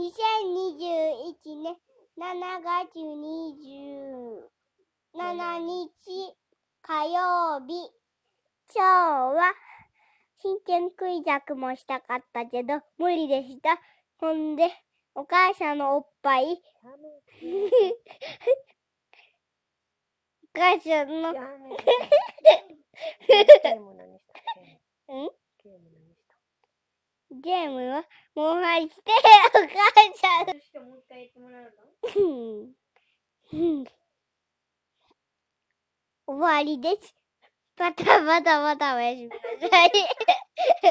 2021年7月27日火曜日。今日は真剣クイザクもしたかったけど無理でした。ほんで、お母さんのおっぱい。お母さんの、ん？ゲームはもう入って、お母さんそしてもう一回言ってもらうの？終わりです。バタバタバタおやすみなさい。